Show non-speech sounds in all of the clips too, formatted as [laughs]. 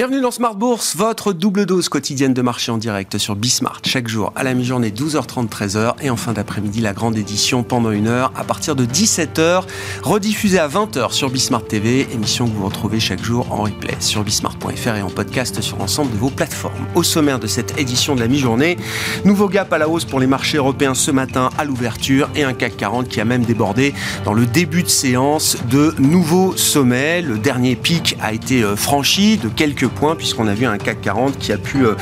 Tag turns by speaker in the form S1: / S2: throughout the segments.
S1: Bienvenue dans Smart Bourse, votre double dose quotidienne de marché en direct sur Bismart. Chaque jour à la mi-journée, 12h30, 13h. Et en fin d'après-midi, la grande édition pendant une heure à partir de 17h, rediffusée à 20h sur Bismart TV. Émission que vous retrouvez chaque jour en replay sur bismart.fr et en podcast sur l'ensemble de vos plateformes. Au sommaire de cette édition de la mi-journée, nouveau gap à la hausse pour les marchés européens ce matin à l'ouverture et un CAC 40 qui a même débordé dans le début de séance de nouveaux sommets. Le dernier pic a été euh, franchi de quelques puisqu'on a vu un CAC 40 qui a pu euh,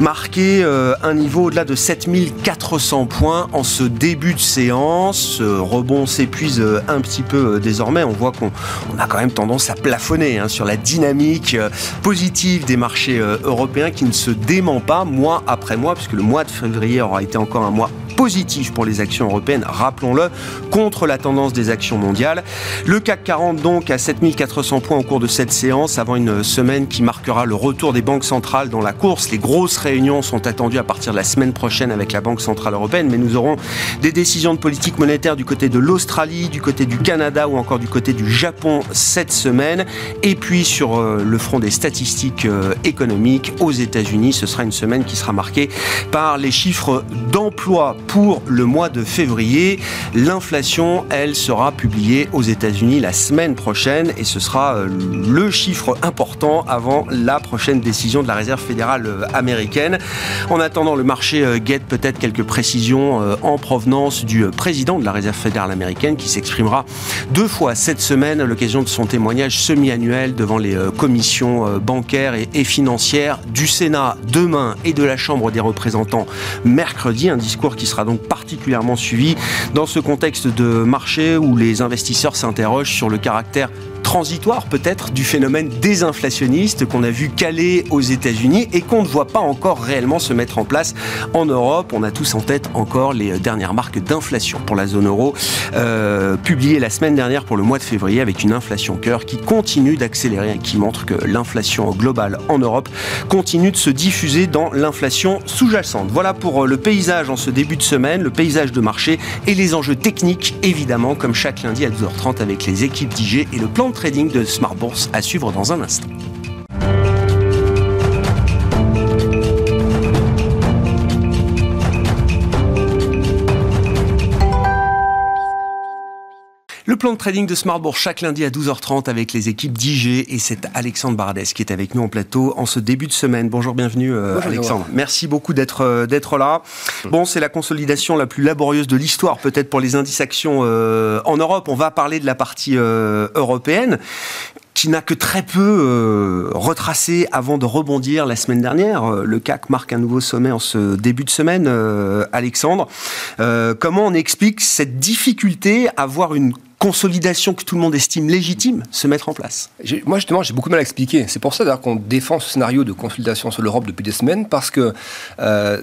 S1: marquer euh, un niveau au-delà de 7400 points en ce début de séance. Ce rebond s'épuise euh, un petit peu désormais. On voit qu'on a quand même tendance à plafonner hein, sur la dynamique positive des marchés européens qui ne se dément pas mois après mois, puisque le mois de février aura été encore un mois positif pour les actions européennes, rappelons-le, contre la tendance des actions mondiales. Le CAC 40 donc à 7400 points au cours de cette séance avant une semaine qui marquera le retour des banques centrales dans la course. Les grosses réunions sont attendues à partir de la semaine prochaine avec la Banque Centrale Européenne, mais nous aurons des décisions de politique monétaire du côté de l'Australie, du côté du Canada ou encore du côté du Japon cette semaine. Et puis sur euh, le front des statistiques euh, économiques aux États-Unis, ce sera une semaine qui sera marquée par les chiffres d'emploi pour le mois de février. L'inflation, elle, sera publiée aux États-Unis la semaine prochaine et ce sera euh, le chiffre important avant la prochaine décision de la Réserve fédérale euh, américaine. En attendant, le marché euh, guette peut-être quelques précisions en provenance du président de la Réserve fédérale américaine qui s'exprimera deux fois cette semaine à l'occasion de son témoignage semi-annuel devant les commissions bancaires et financières du Sénat demain et de la Chambre des représentants mercredi. Un discours qui sera sera donc particulièrement suivi dans ce contexte de marché où les investisseurs s'interrogent sur le caractère transitoire peut-être du phénomène désinflationniste qu'on a vu caler aux États-Unis et qu'on ne voit pas encore réellement se mettre en place en Europe. On a tous en tête encore les dernières marques d'inflation pour la zone euro, euh, publiées la semaine dernière pour le mois de février avec une inflation cœur qui continue d'accélérer et qui montre que l'inflation globale en Europe continue de se diffuser dans l'inflation sous-jacente. Voilà pour euh, le paysage en ce début de semaine, le paysage de marché et les enjeux techniques évidemment comme chaque lundi à 12h30 avec les équipes d'IG et le plan de trading de Smart Bourse à suivre dans un instant. Plan de trading de Smart Bourse chaque lundi à 12h30 avec les équipes d'IG et c'est Alexandre Bardès qui est avec nous en plateau en ce début de semaine. Bonjour, bienvenue euh, Alexandre. Merci beaucoup d'être euh, d'être là. Bon, c'est la consolidation la plus laborieuse de l'histoire peut-être pour les indices actions euh, en Europe. On va parler de la partie européenne qui n'a que très peu euh, retracé avant de rebondir la semaine dernière. Euh, le CAC marque un nouveau sommet en ce début de semaine, euh, Alexandre. comment on explique cette difficulté à voir une consolidation que tout le monde estime légitime se mettre en place?
S2: Moi, justement, j'ai beaucoup mal à expliquer. C'est pour ça qu'on défend ce scénario de consolidation sur l'Europe depuis des semaines, parce que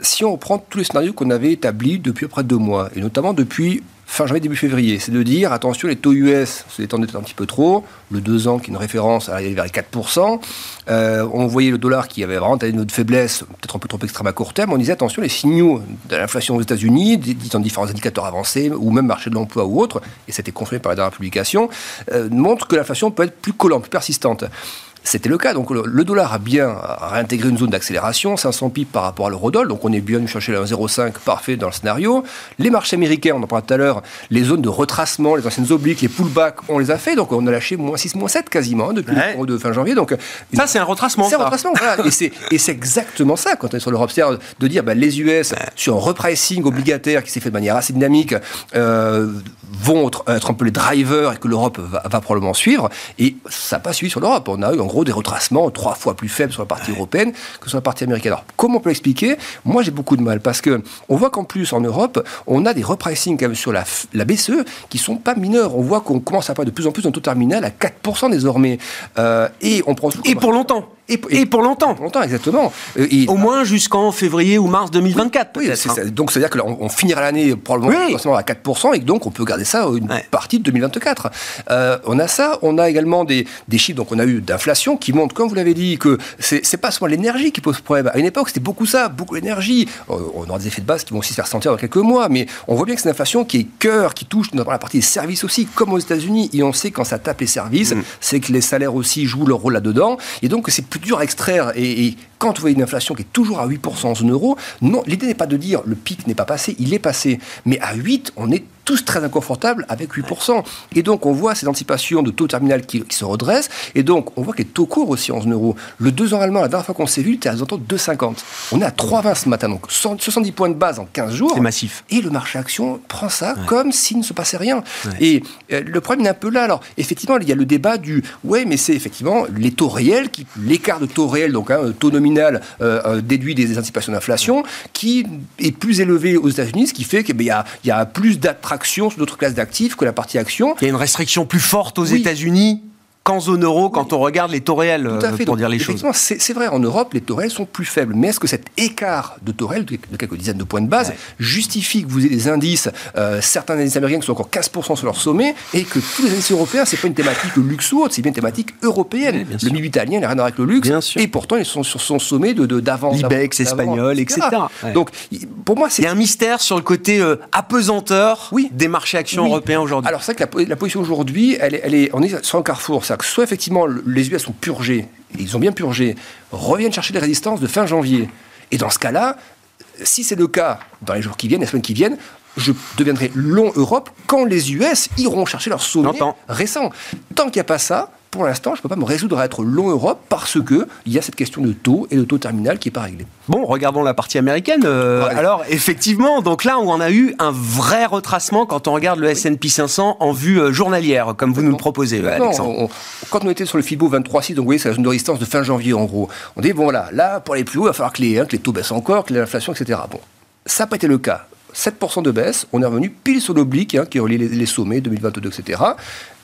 S2: si on reprend tous les scénarios qu'on avait établis depuis près deux mois, et notamment depuis fin janvier, début février. C'est de dire, attention, les taux US se détendaient un petit peu trop. Le 2 ans, qui est une référence, arrivait vers les 4%. Euh, on voyait le dollar qui avait vraiment une de faiblesse, peut-être un peu trop extrême à court terme. On disait, attention, les signaux de l'inflation aux États-Unis, dans différents indicateurs avancés, ou même marché de l'emploi ou autre, et c'était confirmé par la dernière publication, euh, montrent que l'inflation peut être plus collante, plus persistante. C'était le cas. Donc le, dollar a bien réintégré une zone d'accélération, 500 pips par rapport à l'eurodoll. Donc on est bien chercher le 1,05 parfait dans le scénario. Les marchés américains, on en parlait tout à l'heure, les zones de retracement, les anciennes obliques, les pullbacks, on les a fait. Donc on a lâché moins 6, moins 7 quasiment hein, depuis le de fin janvier. Donc
S1: ça c'est un retracement.
S2: C'est un retracement. voilà. et c'est exactement ça quand on est sur l'Europe, c'est de dire bah, les US sur un repricing obligataire qui s'est fait de manière assez dynamique euh, vont être, un peu les drivers et que l'Europe va, va, probablement suivre. Et ça n'a pas suivi sur l'Europe. On a eu gros des retracements trois fois plus faibles sur la partie européenne que sur la partie américaine. Alors comment on peut l'expliquer? Moi j'ai beaucoup de mal parce que on voit qu'en plus en Europe, on a des repricing quand même sur la, la BCE qui sont pas mineurs. On voit qu'on commence à parler de plus en plus dans taux terminal à 4% désormais.
S1: Euh, et on prend et pour longtemps. Et, pour longtemps.
S2: Pour longtemps, exactement.
S1: Euh, Au moins jusqu'on février ou mars 2024. Oui,
S2: hein. donc c'est-à-dire qu'on on finira l'année probablement à 4%, et donc on peut garder ça une partie de 2024. Euh, on a ça, on a également des, des chiffres, donc on a eu d'inflation qui montrent, comme vous l'avez dit, que c'est pas seulement l'énergie qui pose problème. À une époque, c'était beaucoup ça, beaucoup d'énergie. Euh, on aura des effets de base qui vont aussi se faire sentir dans quelques mois, mais on voit bien que c'est une inflation qui est cœur, qui touche notamment la partie des services aussi, comme aux États-Unis, et on sait quand ça tape les services, mm. c'est que les salaires aussi jouent leur rôle là-dedans, et donc c'est plus dur à extraire. Et, quand vous voyez une inflation qui est toujours à 8% en zone euro, non, l'idée n'est pas de dire le pic n'est pas passé, il est passé. Mais à 8, on est tous très inconfortables avec 8%. Et donc, on voit ces anticipations de taux terminal qui, se redressent. Et donc, on voit que les taux courts aussi en zone euro. Le 2 ans allemand, la dernière fois qu'on s'est vu, était à 2,50. On est à 3,20 ce matin. Donc, 70 points de base en 15 jours.
S1: C'est massif.
S2: Et le marché action prend ça comme s'il ne se passait rien. Et euh, le problème est un peu là. Alors, effectivement, il y a le débat du ouais, mais c'est effectivement les taux réels, qui, l'écart de taux réel, donc un hein, taux nominal euh, euh, déduit des anticipations d'inflation, qui est plus élevé aux États-Unis, ce qui fait qu'il y, a, il y a plus d'attraction sur d'autres classes d'actifs que la partie action.
S1: Il y a une restriction plus forte aux États-Unis qu'en zone euro quand on regarde les taux réels, pour dire les choses.
S2: C'est vrai, en Europe, les taux réels sont plus faibles. Mais est-ce que cet écart de taux réels, de quelques dizaines de points de base, justifie que vous ayez des indices, euh, certains indices américains qui sont encore 15% sur leur sommet, et que tous les indices européens, c'est pas une thématique luxe ou autre, c'est bien une thématique européenne. le MIB italien n'a rien à voir avec le luxe, et pourtant ils sont sur son sommet de d'avant.
S1: L'IBEX espagnol, etc.
S2: Donc, pour moi, c'est...
S1: Il y a un mystère sur le côté euh, apesanteur des marchés actions européens aujourd'hui.
S2: Alors, c'est vrai que la, position aujourd'hui, elle, elle, est, on est sur un carrefour que soit effectivement les US sont purgés, et ils ont bien purgé, reviennent chercher les résistances de fin janvier. Et dans ce cas-là, si c'est le cas dans les jours qui viennent, les semaines qui viennent, je deviendrai long Europe quand les US iront chercher leur sommet récent. Tant qu'il n'y a pas ça, pour l'instant, je ne peux pas me résoudre à être long Europe parce qu'il y a cette question de taux et de taux terminal qui n'est pas réglée.
S1: Bon, regardons la partie américaine. Euh, alors, effectivement, donc là où on a eu un vrai retracement quand on regarde le S&P 500 en vue euh, journalière, comme vous nous le proposez, Alexandre.
S2: quand on était sur le FIBO 23.6, donc vous voyez, c'est la zone de résistance de fin janvier en gros. On dit, bon voilà, là, pour aller plus haut, il va falloir que les, hein, que les taux baissent encore, que l'inflation, etc. Bon, ça n'a pas été le cas. 7% de baisse, on est revenu pile sur l'oblique hein, qui relie les, les, sommets 2022, etc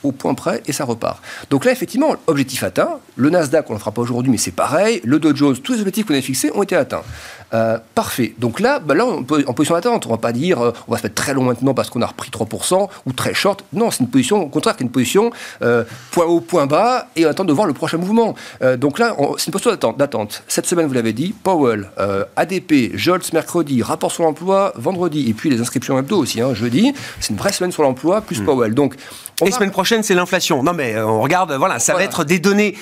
S2: au point près et ça repart. Donc là, effectivement, objectif atteint. Le Nasdaq, on ne le fera pas aujourd'hui, mais c'est pareil. Le Dow Jones, tous les objectifs qu'on a fixés ont été atteints. Euh, parfait. Donc là, bah là on peut, en position d'attente. On ne va pas dire euh, on va se mettre très long maintenant parce qu'on a repris 3% ou très short. Non, c'est une position, au contraire, c'est une position euh, point haut, point bas et on attend de voir le prochain mouvement. donc là, c'est une posture d'attente. Cette semaine, vous l'avez dit, Powell, ADP, Jolts mercredi, rapport sur l'emploi vendredi et puis les inscriptions hebdo aussi, hein, jeudi. C'est une vraie semaine sur l'emploi plus hmm. Powell. Donc,
S1: et semaine prochaine, c'est l'inflation. Non, mais on regarde, voilà, ça va être des données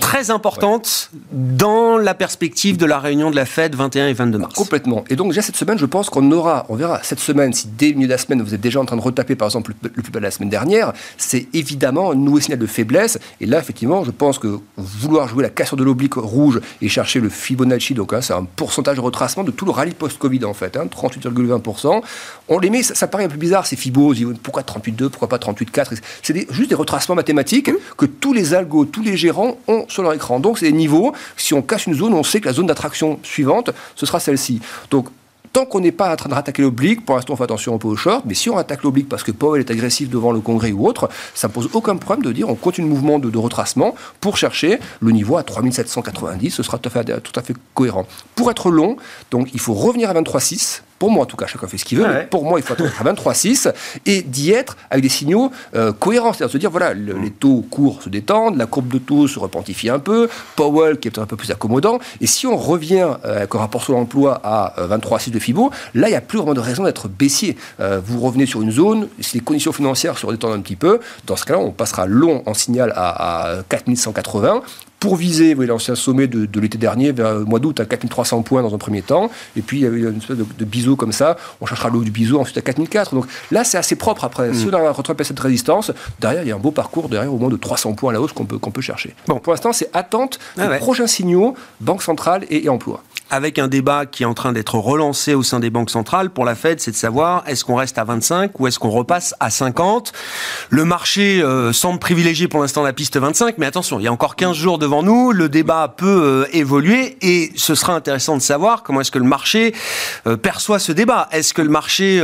S1: très importantes dans la perspective de la réunion de la Fed 21 et 22 mars.
S2: Complètement. Et donc, déjà cette semaine, je pense qu'on aura, on verra cette semaine, si dès le milieu de la semaine, vous êtes déjà en train de retaper, par exemple, le, plus bas de la semaine dernière, c'est évidemment un nouveau signal de faiblesse. Et là, effectivement, je pense que vouloir jouer la cassure de l'oblique rouge et chercher le Fibonacci, donc hein, c'est un pourcentage de retracement de tout le rallye post-Covid, en fait, hein, 38,20%. On les met, ça, paraît un peu bizarre, ces Fibos, pourquoi 38,2, pourquoi pas 38,4 C'est juste des retracements mathématiques que tous les algos, tous les gérants ont sur leur écran. Donc, c'est des niveaux. Si on casse une zone, on sait que la zone d'attraction suivante, ce sera celle-ci. Donc, tant qu'on n'est pas en train de rattaquer l'oblique, pour l'instant on fait attention un peu au short, mais si on attaque l'oblique parce que Powell est agressif devant le Congrès ou autre, ça ne pose aucun problème de dire on continue le mouvement de, retracement pour chercher le niveau à 3790, ce sera tout à fait, tout à fait cohérent. Pour être long, donc il faut revenir à 23,6 pour moi en tout cas, chacun fait ce qu'il veut, mais pour moi il faut être à 23,6 et d'y être avec des signaux euh, cohérents, c'est-à-dire se dire voilà, les taux courts se détendent, la courbe de taux se repentifie un peu, Powell qui est peut-être un peu plus accommodant, et si on revient euh, avec un rapport sur l'emploi à 23,6 euh, de FIBO, là il n'y a plus vraiment de raison d'être baissier. vous revenez sur une zone, si les conditions financières se redétendent un petit peu, dans ce cas-là on passera long en signal à, à 4180, pour viser l'ancien sommet de, l'été dernier, vers le mois d'août, à 4300 points dans un premier temps. Et puis, il y avait une espèce de, biseau comme ça. On cherchera le haut du biseau ensuite à 4004. Donc là, c'est assez propre après. Si on a retrouvé cette résistance, derrière, il y a un beau parcours, derrière, au moins de 300 points à la hausse qu'on peut, qu'on peut chercher. Bon, pour l'instant, c'est attente ah des prochains signaux, Banque centrale et emploi
S1: avec un débat qui est en train d'être relancé au sein des banques centrales pour la Fed, c'est de savoir est-ce qu'on reste à 25 ou est-ce qu'on repasse à 50. Le marché euh, semble privilégier pour l'instant la piste 25, mais attention, il y a encore 15 jours devant nous, le débat peut euh, évoluer et ce sera intéressant de savoir comment est-ce que le marché euh, perçoit ce débat. Est-ce que le marché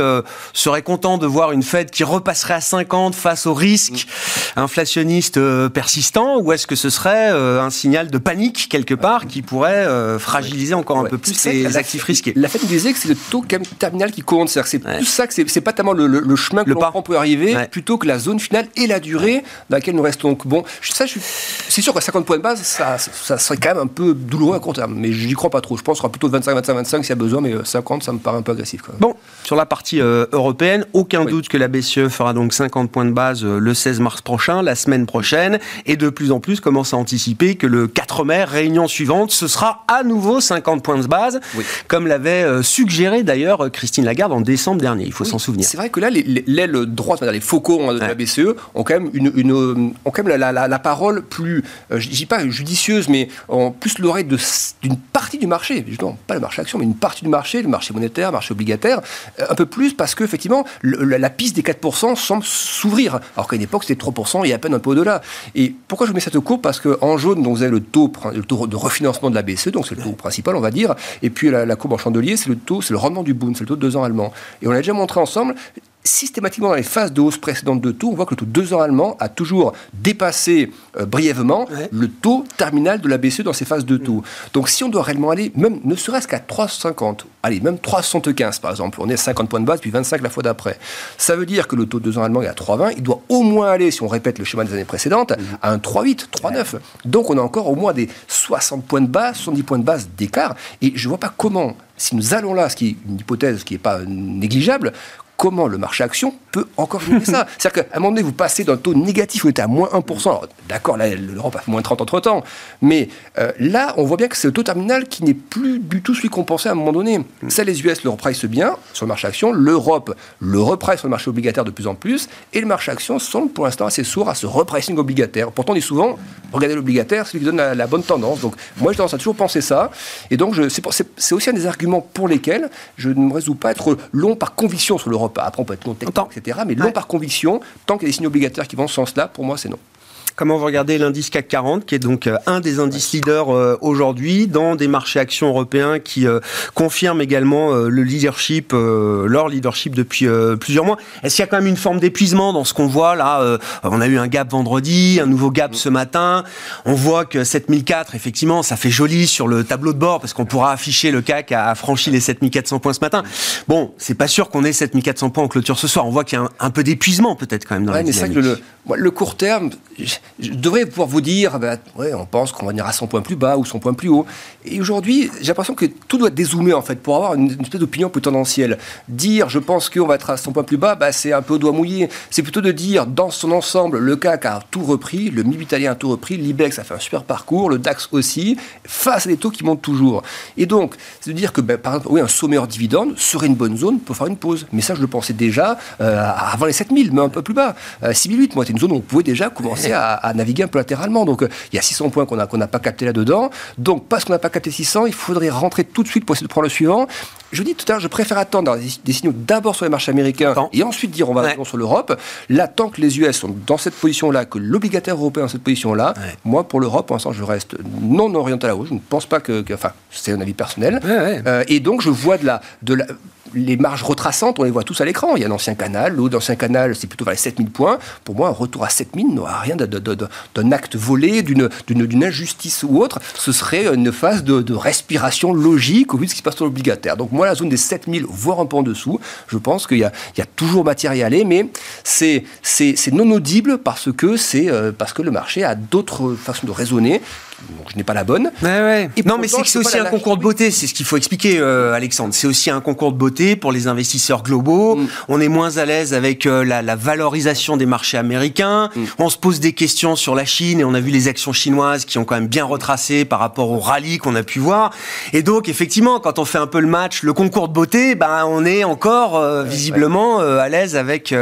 S1: serait content de voir une Fed qui repasserait à 50 face au risque inflationniste persistant ou est-ce que ce serait un signal de panique quelque part qui pourrait fragiliser encore encore un peu plus les actifs risqués.
S2: La fait nous disait que c'est le taux terminal qui compte. C'est c'est tout ça que c'est pas tellement le, chemin que prend pour y arriver, plutôt que la zone finale et la durée dans laquelle nous restons. Donc bon, ça, c'est sûr qu'à 50 points de base, ça, ça, serait quand même un peu douloureux à court terme. Mais je n'y crois pas trop. Je pense qu'on sera plutôt 25, 25, 25 s'il y a besoin, mais 50, euh, ça me paraît un peu agressif.
S1: Bon, sur la partie euh, européenne, aucun doute que la BCE fera donc 50 points de base euh, le 16 mars prochain, la semaine prochaine, et de plus en plus commence à anticiper que le 4 mai, réunion suivante, ce sera à nouveau 50 points de base, comme l'avait suggéré d'ailleurs Christine Lagarde en décembre dernier, il faut s'en souvenir.
S2: C'est vrai que là, l'aile droite, les faucons de la BCE ont quand même, une, ont quand même la, parole plus, je dis pas judicieuse, mais en plus l'oreille d'une partie du marché, justement, pas le marché action, mais une partie du marché, le marché monétaire, le marché obligataire, euh, un peu plus parce qu'effectivement, la, piste des 4% semble s'ouvrir, alors qu'à une époque c'était 3% et à peine un peu au-delà. Et pourquoi je vous mets cette courbe Parce qu'en jaune, donc, vous avez le taux, le taux de refinancement de la BCE, donc c'est le taux principal, on va et puis la, courbe en chandelier, c'est le taux, c'est le rendement du Bund, c'est le taux de deux ans allemand. Et on l'a déjà montré ensemble, systématiquement dans les phases de hausse précédentes de taux, on voit que le taux 2 ans allemand a toujours dépassé euh, brièvement le taux terminal de la BCE dans ces phases de taux. Mm. Donc si on doit réellement aller, même ne serait-ce qu'à 3,50, allez, même 3,75 par exemple, on est à 50 points de base, puis 25 la fois d'après, ça veut dire que le taux de 2 ans allemand est à 3,20, il doit au moins aller, si on répète le schéma des années précédentes, mm. à un 3,8, 3,9. Donc on a encore au moins des 60 points de base, 70 points de base d'écart, et je ne vois pas comment si nous allons là, ce qui est une hypothèse qui n'est pas négligeable, comment le marché action peut encore gagner ça [laughs] C'est-à-dire qu'à un moment donné, vous passez d'un taux négatif où vous êtes à moins 1%. D'accord, là, l'Europe a fait moins 30 entre temps. Mais euh, là, on voit bien que c'est le taux terminal qui n'est plus du tout celui qu'on pensait à un moment donné. Mm. Ça, les US le reprice bien sur le marché action. L'Europe le reprice sur le marché obligataire de plus en plus. Et le marché action semble pour l'instant assez sourd à ce repricing obligataire. Pourtant, on dit souvent, regardez l'obligataire, c'est celui qui donne la, bonne tendance. Donc, moi, j'ai tendance à toujours penser ça. Et donc, c'est aussi un des arguments pour lesquels je ne me résous pas à être long par conviction sur l'Europe. Après, on peut être non technique, etc. Mais long par conviction, tant qu'il y a des signaux obligataires qui vont en ce sens-là, pour moi, c'est non.
S1: Comment vous regardez l'indice CAC 40, qui est donc euh, un des indices leaders euh, aujourd'hui dans des marchés actions européens qui euh, confirment également le leadership, leur leadership depuis plusieurs mois. Est-ce qu'il y a quand même une forme d'épuisement dans ce qu'on voit là On a eu un gap vendredi, un nouveau gap ce matin. On voit que 7004, effectivement, ça fait joli sur le tableau de bord parce qu'on pourra afficher le CAC a franchi les 7400 points ce matin. Bon, c'est pas sûr qu'on ait 7400 points en clôture ce soir. On voit qu'il y a un, peu d'épuisement peut-être quand même dans ouais, la
S2: le, le court terme, je devrais pouvoir vous dire, ben, ouais, on pense qu'on va venir à son point plus bas ou son point plus haut. Et aujourd'hui, j'ai l'impression que tout doit dézoomer en fait pour avoir une, espèce d'opinion plus tendancielle. Dire, je pense qu'on va être à son point plus bas, bah, c'est un peu au doigt mouillé. C'est plutôt de dire, dans son ensemble, le CAC a tout repris, le MIB italien a tout repris, l'IBEX a fait un super parcours, le DAX aussi, face à des taux qui montent toujours. Et donc, c'est de dire que, ben, par exemple, oui, un sommet hors dividende serait une bonne zone pour faire une pause. Mais ça, je le pensais déjà euh, avant les 7000, mais un peu plus bas. Euh, 6008, moi, c'est une zone où on pouvait déjà commencer [laughs] à, à naviguer un peu latéralement. Donc, euh, il y a 600 points qu'on n'a pas capté là-dedans. Donc, parce qu'on n'a pas capté 600, il faudrait rentrer tout de suite pour essayer de prendre le suivant. Je dis tout à l'heure, je préfère attendre des, signaux d'abord sur les marchés américains et ensuite dire on va sur l'Europe. Là, tant que les US sont dans cette position-là, que l'obligataire européen est dans cette position-là, moi, pour l'Europe, pour l'instant, je reste non orienté à la hausse. Je ne pense pas que. enfin, c'est un avis personnel. Euh, et donc, je vois de la, de la les marges retraçantes, on les voit tous à l'écran. Il y a un ancien canal, l'autre ancien canal, c'est plutôt vers les 7000 points. Pour moi, un retour à 7000 n'aura rien d'un acte volé, d'une injustice ou autre. Ce serait une phase de, respiration logique au vu de ce qui se passe sur l'obligataire. Donc moi, la zone des 7000, voire un peu en dessous, je pense qu'il y, a toujours matière à y aller, mais c'est non audible parce que, euh, parce que le marché a d'autres façons de raisonner donc je n'ai pas la bonne.
S1: non, mais c'est aussi un concours de beauté, c'est ce qu'il faut expliquer, euh, Alexandre. C'est aussi un concours de beauté pour les investisseurs globaux. Mm. On est moins à l'aise avec euh, la, valorisation des marchés américains. Mm. On se pose des questions sur la Chine et on a vu les actions chinoises qui ont quand même bien retracé par rapport au rallye qu'on a pu voir. Et donc, effectivement, quand on fait un peu le match, le concours de beauté, ben, on est encore euh, visiblement à l'aise avec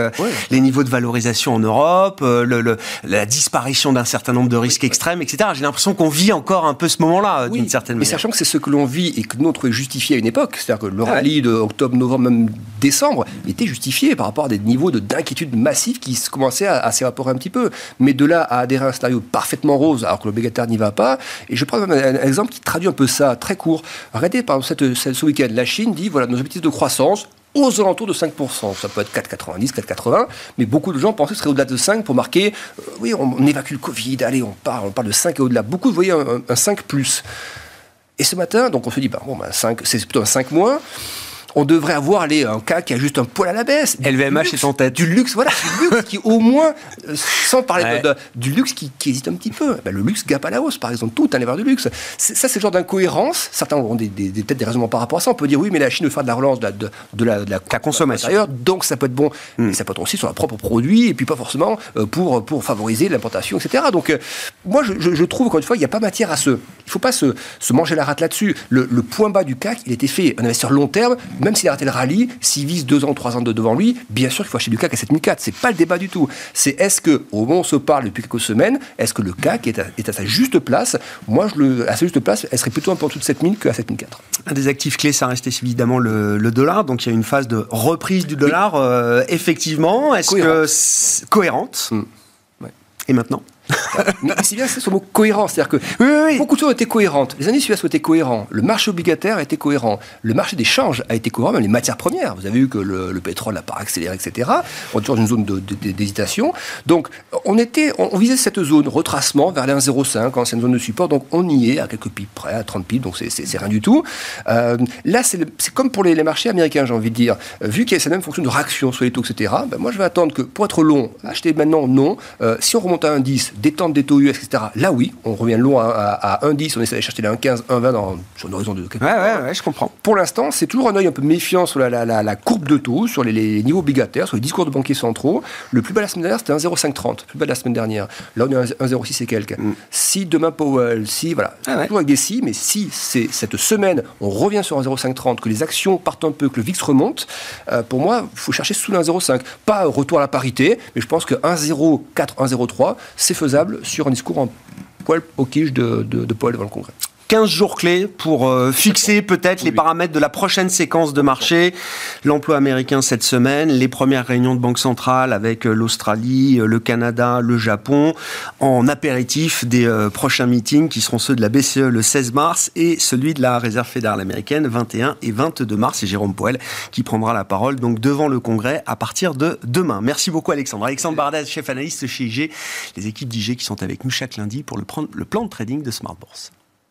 S1: les niveaux de valorisation en Europe, le, la disparition d'un certain nombre de risques extrêmes, etc. J'ai l'impression qu'on vit encore un peu ce moment-là, d'une certaine manière.
S2: Mais sachant que c'est ce que l'on vit et que notre est justifié à une époque, c'est-à-dire que le ah rallye de octobre, novembre, même décembre, était justifié par rapport à des niveaux d'inquiétude massifs qui commençaient à, s'évaporer un petit peu. Mais de là à adhérer à un scénario parfaitement rose, alors que l'obligataire n'y va pas, et je prends un, un, exemple qui traduit un peu ça, très court. Regardez, par exemple, cette, ce week-end, la Chine dit, voilà, nos objectifs de croissance, aux alentours de 5%. Ça peut être 4,90, 4,80, mais beaucoup de gens pensaient que ce serait au-delà de 5 pour marquer, euh, oui, on, évacue le Covid, allez, on parle, on parle de 5 et au-delà. Beaucoup voyaient un, un 5 plus. Et ce matin, donc on se dit, bah, bon, bah, c'est plutôt un 5 mois on devrait avoir les, un cas qui a juste un poil à la baisse.
S1: LVMH est en tête.
S2: Du luxe, voilà, du luxe qui au moins, euh, sans parler de, du luxe qui, qui, hésite un petit peu. Ben, le luxe gape à la hausse, par exemple, tout un éleveur du luxe. Ça, c'est le genre d'incohérence. Certains ont des, des, peut-être des raisonnements par rapport à ça. On peut dire, oui, mais la Chine veut faire de la relance de la, de, de la, consommation. Donc ça peut être bon, hmm. mais ça peut être aussi sur leur propre produit, et puis pas forcément euh, pour, pour favoriser l'importation, etc. Donc euh, moi, je, je, trouve, encore une fois, il n'y a pas matière à se... Il ne faut pas se, se, manger la rate là-dessus. Le, le, point bas du CAC, il était fait, avait sur long terme, même s'il a raté le rallye, s'il vise deux ans, trois ans de devant lui, bien sûr qu'il faut acheter du CAC à 7004. C'est pas le débat du tout. C'est est-ce que, au moment où on se parle depuis quelques semaines, est-ce que le CAC est à, sa juste place? Moi, je le, à sa juste place, elle serait plutôt un peu en dessous de 7000 qu'à 7004.
S1: Un des actifs clés, ça reste évidemment le, dollar. Donc il y a une phase de reprise du dollar, euh, effectivement. Est-ce que cohérente? Hmm. Et maintenant?
S2: Mais c'est bien, c'est ce mot cohérent. C'est-à-dire que beaucoup de choses été cohérentes. Les années suivantes ont été cohérents. Le marché obligataire a été cohérent. Le marché des changes a été cohérent, même les matières premières. Vous avez vu que le, pétrole n'a pas accéléré, etc. On est toujours dans une zone d'hésitation. Donc, on, était, on, visait cette zone, retracement vers les 1,05, ancienne zone de support. Donc, on y est à quelques pips près, à 30 pips. Donc, c'est rien du tout. Euh, là, c'est comme pour les, marchés américains, j'ai envie de dire. Euh, vu qu'il y a cette même fonction de réaction sur les taux, etc., ben, moi, je vais attendre que pour être long, acheter maintenant, non. Euh, si on remonte à un 10, détente des taux US, etc. Là, oui, on revient long à, à, 1,10, on essaie d'aller chercher les 1,15, 1,20 dans, sur un horizon de...
S1: Ouais, ouais, ouais, je comprends.
S2: Pour l'instant, c'est toujours un œil un peu méfiant sur la, la, courbe de taux, sur les, niveaux obligataires, sur les discours de banquiers centraux. Le plus bas de la semaine dernière, c'était 1,0530, le plus bas de la semaine dernière. Là, on est à 1,06 et quelques. Mm. Si demain Powell, si, voilà, ah toujours avec des si, mais si c'est cette semaine, on revient sur 1,0530, que les actions partent un peu, que le VIX remonte, euh, pour moi, il faut chercher sous le 1,05. Pas retour à la parité, mais je pense que 1,04, 1,03, c'est faisable sur un discours en poil au quiche de, de, de Paul devant le Congrès.
S1: 15 jours clés pour euh, fixer peut-être les paramètres de la prochaine séquence de marché. L'emploi américain cette semaine, les premières réunions de banque centrale avec euh, l'Australie, euh, le Canada, le Japon, en apéritif des prochains meetings qui seront ceux de la BCE le 16 mars et celui de la Réserve fédérale américaine 21 et 22 mars. C'est Jérôme Poel qui prendra la parole donc devant le Congrès à partir de demain. Merci beaucoup Alexandre. Alexandre Bardez, chef analyste chez IG, les équipes d'IG qui sont avec nous chaque lundi pour le, le plan de trading de Smart Bourse.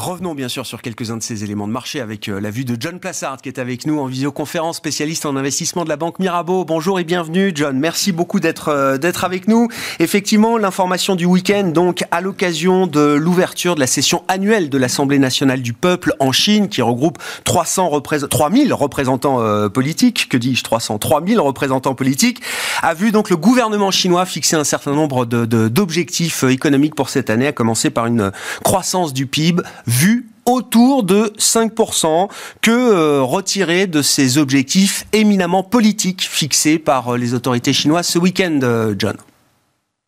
S1: Revenons bien sûr sur quelques-uns de ces éléments de marché avec euh, la vue de John Plassard qui est avec nous en visioconférence, spécialiste en investissement de la banque Mirabeau. Bonjour et bienvenue John, merci beaucoup d'être euh, d'être avec nous. Effectivement, l'information du week-end donc à l'occasion de l'ouverture de la session annuelle de l'Assemblée nationale du peuple en Chine qui regroupe 300 3000 représentants euh, politiques, que dis-je? 300 3000 représentants politiques, a vu donc le gouvernement chinois fixer un certain nombre d'objectifs économiques pour cette année, à commencer par une croissance du PIB vu autour de 5% que euh, de ces objectifs éminemment politiques fixés par euh, les autorités chinoises ce week-end, euh, John.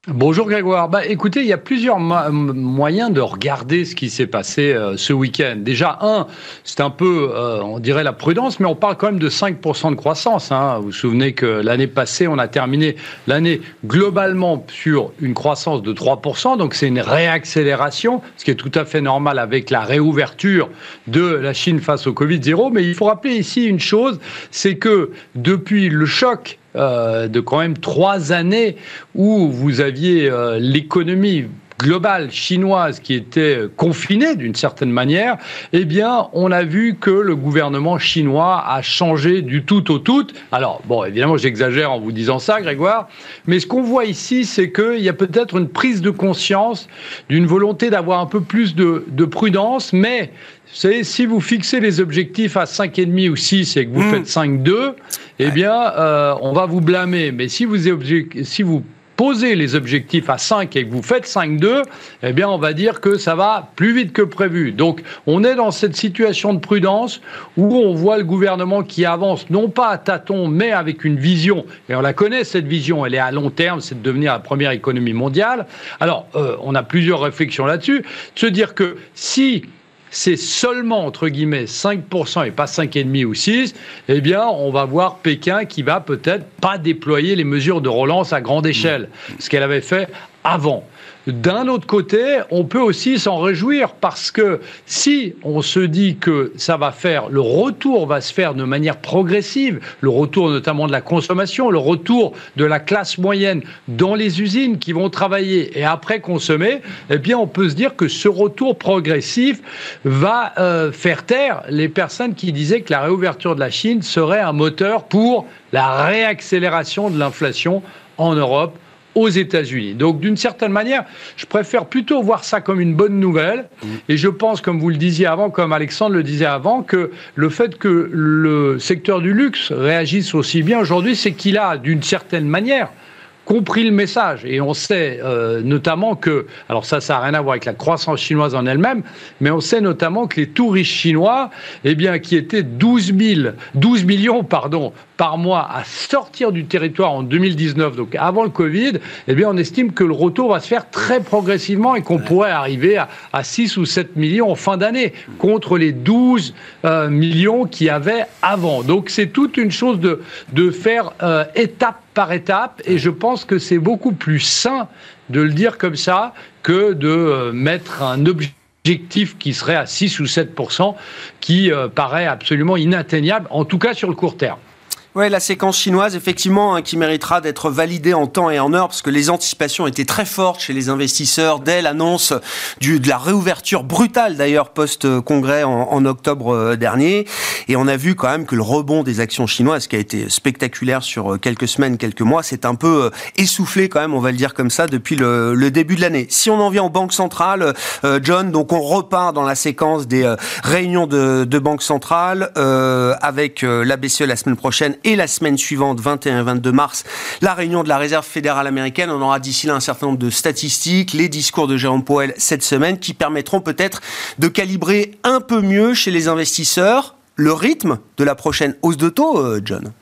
S3: Bonjour Grégoire. Bah, écoutez, il y a plusieurs moyens de regarder ce qui s'est passé euh, ce week-end. Déjà, un, c'est un peu, euh, on dirait la prudence, mais on parle quand même de 5% de croissance. Hein. Vous vous souvenez que l'année passée, on a terminé l'année globalement sur une croissance de 3%, donc c'est une réaccélération, ce qui est tout à fait normal avec la réouverture de la Chine face au Covid-0. Mais il faut rappeler ici une chose, c'est que depuis le choc euh, de quand même trois années où vous aviez euh, l'économie globale chinoise qui était confinée d'une certaine manière, eh bien, on a vu que le gouvernement chinois a changé du tout au tout. Alors, bon, évidemment, j'exagère en vous disant ça, Grégoire, mais ce qu'on voit ici, c'est qu'il y a peut-être une prise de conscience d'une volonté d'avoir un peu plus de, de prudence, mais vous savez, si vous fixez les objectifs à 5,5 ou 6 et que vous hmm. faites 5,2, eh bien, euh, on va vous blâmer. Mais si vous, si vous posez les objectifs à 5 et que vous faites 5,2, eh bien, on va dire que ça va plus vite que prévu. Donc, on est dans cette situation de prudence où on voit le gouvernement qui avance, non pas à tâtons, mais avec une vision. Et on la connaît, cette vision, elle est à long terme, c'est de devenir la première économie mondiale. Alors, euh, on a plusieurs réflexions là-dessus. Se dire que si c'est seulement, entre guillemets, 5% et pas 5,5 ou 6, eh bien, on va voir Pékin qui va peut-être pas déployer les mesures de relance à grande échelle. Ce qu'elle avait fait avant. D'un autre côté, on peut aussi s'en réjouir parce que si on se dit que ça va faire, le retour va se faire de manière progressive, le retour notamment de la consommation, le retour de la classe moyenne dans les usines qui vont travailler et après consommer, eh bien on peut se dire que ce retour progressif va euh, faire taire les personnes qui disaient que la réouverture de la Chine serait un moteur pour la réaccélération de l'inflation en Europe aux États-Unis. Donc, d'une certaine manière, je préfère plutôt voir ça comme une bonne nouvelle. Mmh. Et je pense, comme vous le disiez avant, comme Alexandre le disait avant, que le fait que le secteur du luxe réagisse aussi bien aujourd'hui, c'est qu'il a, d'une certaine manière, compris le message. Et on sait euh, notamment que, alors ça, ça n'a rien à voir avec la croissance chinoise en elle-même, mais on sait notamment que les touristes chinois, eh bien, qui étaient 12, 000, 12 millions pardon, par mois à sortir du territoire en 2019, donc avant le Covid, eh bien, on estime que le retour va se faire très progressivement et qu'on pourrait arriver à, à, 6 ou 7 millions en fin d'année, contre les 12 euh, millions qu'il y avait avant. Donc c'est toute une chose de, de faire euh, étape par étape, et je pense que c'est beaucoup plus sain de le dire comme ça que de euh, mettre un objectif qui serait à 6 ou 7 qui euh, paraît absolument inatteignable, en tout cas sur le court terme.
S1: Oui, la séquence chinoise, effectivement, hein, qui méritera d'être validée en temps et en heure, parce que les anticipations étaient très fortes chez les investisseurs dès l'annonce de la réouverture brutale, d'ailleurs, post-congrès en, octobre euh, dernier. Et on a vu quand même que le rebond des actions chinoises, qui a été spectaculaire sur euh, quelques semaines, quelques mois, s'est un peu euh, essoufflé quand même, on va le dire comme ça, depuis le, début de l'année. Si on en vient aux banques centrales, John, donc on repart dans la séquence des réunions de, de banque centrale, avec la BCE la semaine prochaine et la semaine suivante, 21 et 22 mars, la réunion de la Réserve fédérale américaine. On aura d'ici là un certain nombre de statistiques, les discours de Jérôme Powell cette semaine qui permettront peut-être de calibrer un peu mieux chez les investisseurs le rythme de la prochaine hausse de taux, euh, John.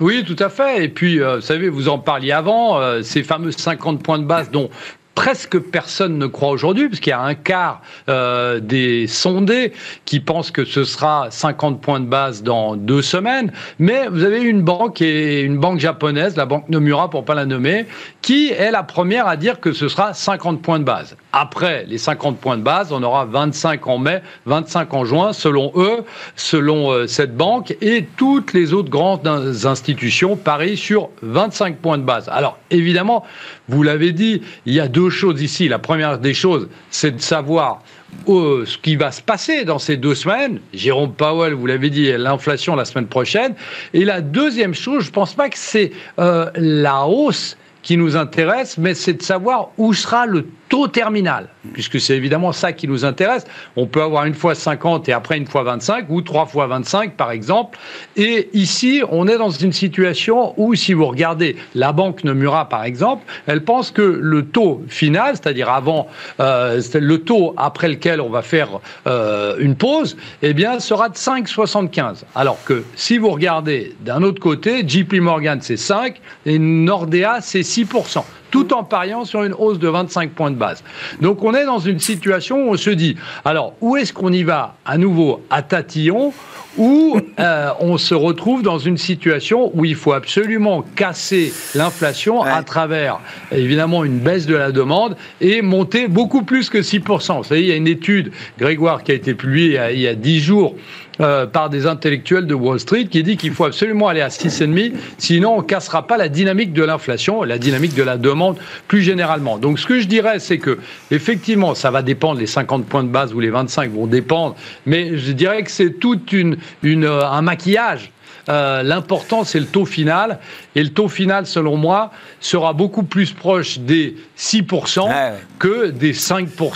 S3: Oui, tout à fait. Et puis, euh, vous savez, vous en parliez avant, euh, ces fameux 50 points de base dont presque personne ne croit aujourd'hui, parce qu'il y a un quart euh, des sondés qui pensent que ce sera 50 points de base dans deux semaines. Mais vous avez une banque, et une banque japonaise, la banque Nomura pour pas la nommer, qui est la première à dire que ce sera 50 points de base. Après les 50 points de base, on aura 25 en mai, 25 en juin, selon eux, selon euh, cette banque, et toutes les autres grandes institutions parient sur 25 points de base. Alors évidemment, vous l'avez dit, il y a deux choses ici. La première des choses, c'est de savoir euh, ce qui va se passer dans ces deux semaines. Jérôme Powell, vous l'avez dit, l'inflation la semaine prochaine. Et la deuxième chose, je pense pas que c'est euh, la hausse qui nous intéresse, mais c'est de savoir où sera le taux terminal, puisque c'est évidemment ça qui nous intéresse. On peut avoir une fois 50 et après une fois 25, ou trois fois 25 par exemple. Et ici, on est dans une situation où, si vous regardez la banque Nomura par exemple, elle pense que le taux final, c'est-à-dire avant euh, le taux après lequel on va faire euh, une pause, eh bien, sera de 5,75. Alors que si vous regardez d'un autre côté, JP Morgan c'est 5 et Nordea c'est 6% tout en pariant sur une hausse de 25 points de base. Donc on est dans une situation où on se dit, alors où est-ce qu'on y va à nouveau à tatillon ou euh, on se retrouve dans une situation où il faut absolument casser l'inflation à travers évidemment une baisse de la demande et monter beaucoup plus que 6%. Vous savez, il y a une étude, Grégoire, qui a été publiée il y a, il y a 10 jours euh, par des intellectuels de Wall Street qui dit qu'il faut absolument aller à 6,5, sinon on ne cassera pas la dynamique de l'inflation, la dynamique de la demande plus généralement. Donc ce que je dirais, c'est que effectivement, ça va dépendre, les 50 points de base ou les 25 vont dépendre, mais je dirais que c'est tout une, une, euh, un maquillage. Euh, L'important, c'est le taux final. Et le taux final, selon moi, sera beaucoup plus proche des 6% que des 5%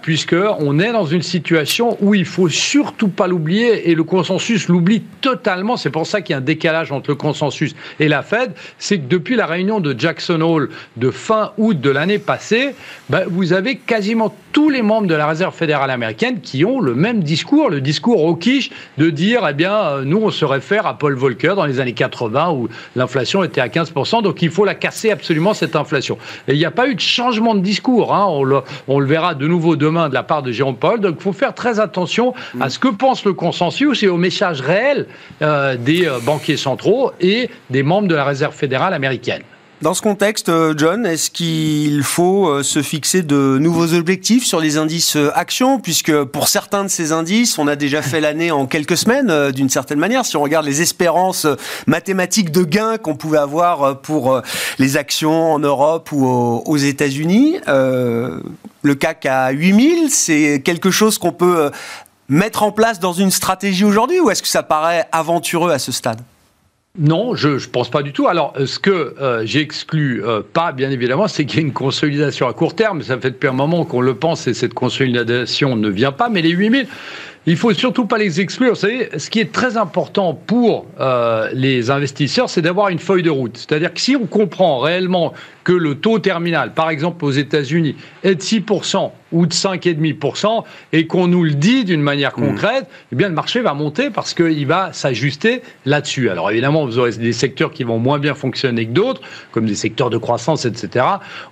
S3: puisque on est dans une situation où il faut surtout pas l'oublier et le consensus l'oublie totalement. C'est pour ça qu'il y a un décalage entre le consensus et la Fed. C'est que depuis la réunion de Jackson Hole de fin août de l'année passée, ben, vous avez quasiment tous les membres de la Réserve fédérale américaine qui ont le même discours, le discours au quiche de dire, eh bien, euh, nous, on se réfère à Paul Volcker dans les années 80 où l'inflation était à 15%, donc il faut la casser absolument, cette inflation. Et il n'y a pas eu de changement de discours, hein. on le verra de nouveau nouveau demain de la part de Jérôme Paul. Donc il faut faire très attention à ce que pense le consensus et au message réel euh, des euh, banquiers centraux et des membres de la Réserve fédérale américaine.
S1: Dans ce contexte, euh, John, est-ce qu'il faut euh, se fixer de nouveaux objectifs sur les indices euh, actions? Puisque pour certains de ces indices, on a déjà fait l'année en quelques semaines, d'une certaine manière. Si on regarde les espérances mathématiques de gains qu'on pouvait avoir pour les actions en Europe ou aux États-Unis, le CAC à 8000, c'est quelque chose qu'on peut mettre en place dans une stratégie aujourd'hui? Ou est-ce que ça paraît aventureux à ce stade?
S3: Non, je ne pense pas du tout. Alors, euh, ce que euh, j'exclus euh, pas, bien évidemment, c'est qu'il y a une consolidation à court terme. Ça fait depuis un moment qu'on le pense et cette consolidation ne vient pas. Mais les 8000, il faut surtout pas les exclure. Vous savez, ce qui est très important pour les investisseurs, c'est d'avoir une feuille de route. C'est-à-dire que si on comprend réellement que le taux terminal, par exemple aux États-Unis, est de 6% ou de 5,5% et qu'on nous le dit d'une manière mmh. concrète, eh bien le marché va monter parce qu'il va s'ajuster là-dessus. Alors évidemment, vous aurez des secteurs qui vont moins bien fonctionner que d'autres, comme des secteurs de croissance, etc.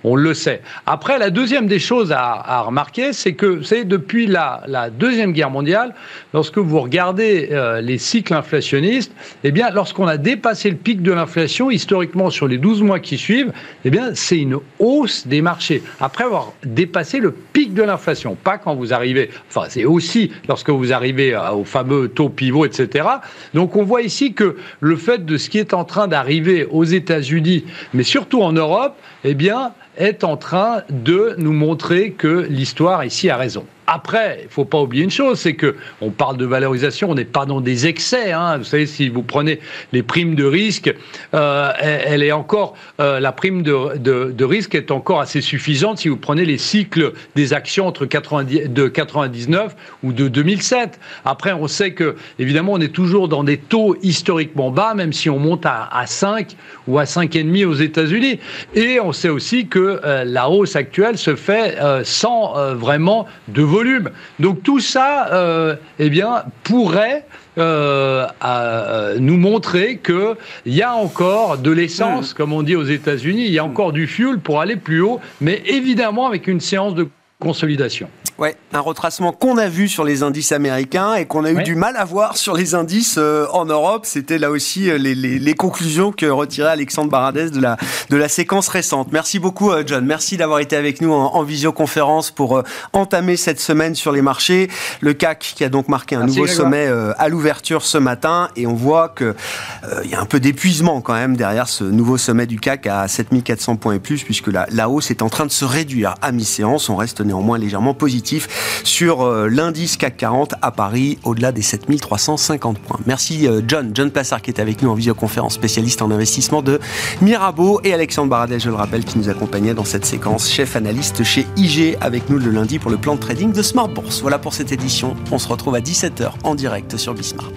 S3: On le sait. Après, la deuxième des choses à, remarquer, c'est que c'est depuis la, Deuxième Guerre mondiale, lorsque vous regardez euh, les cycles inflationnistes, eh bien lorsqu'on a dépassé le pic de l'inflation, historiquement sur les 12 mois qui suivent, eh bien c'est une hausse des marchés. Après avoir dépassé le pic de l'inflation, pas quand vous arrivez, enfin c'est aussi lorsque vous arrivez au fameux taux pivot, etc. Donc on voit ici que le fait de ce qui est en train d'arriver aux États-Unis, mais surtout en Europe, eh bien, est en train de nous montrer que l'histoire ici a raison. Après, il faut pas oublier une chose, c'est que on parle de valorisation, on n'est pas dans des excès. Hein. Vous savez, si vous prenez les primes de risque, euh, elle est encore euh, la prime de, de, risque est encore assez suffisante si vous prenez les cycles des actions entre 90, de 99 ou de 2007. Après, on sait que évidemment, on est toujours dans des taux historiquement bas, même si on monte à, à 5 ou à 5,5 aux États-Unis. Et on sait aussi que euh, la hausse actuelle se fait sans vraiment de volume. Donc tout ça, euh, eh bien, pourrait euh, nous montrer qu'il y a encore de l'essence, comme on dit aux États-Unis, il y a encore du fuel pour aller plus haut, mais évidemment avec une séance de consolidation.
S1: Ouais, un retracement qu'on a vu sur les indices américains et qu'on a eu du mal à voir sur les indices euh, en Europe. C'était là aussi euh, les, les, les, conclusions que retirait Alexandre Baradès de la, de la séquence récente. Merci beaucoup, euh, John. Merci d'avoir été avec nous en, en visioconférence pour entamer cette semaine sur les marchés. Le CAC qui a donc marqué un nouveau sommet à l'ouverture ce matin et on voit que il y a un peu d'épuisement quand même derrière ce nouveau sommet du CAC à 7400 points et plus puisque la, la hausse est en train de se réduire à mi-séance. On reste néanmoins légèrement positif sur euh, l'indice CAC 40 à Paris, au-delà des 7350 points. Merci euh, John, John Plassard qui est avec nous en visioconférence, spécialiste en investissement de Mirabeau, et Alexandre Baradel, je le rappelle, qui nous accompagnait dans cette séquence, chef analyste chez IG, avec nous le lundi pour le plan de trading de Smart Bourse. Voilà pour cette édition, on se retrouve à 17h en direct sur Bismart.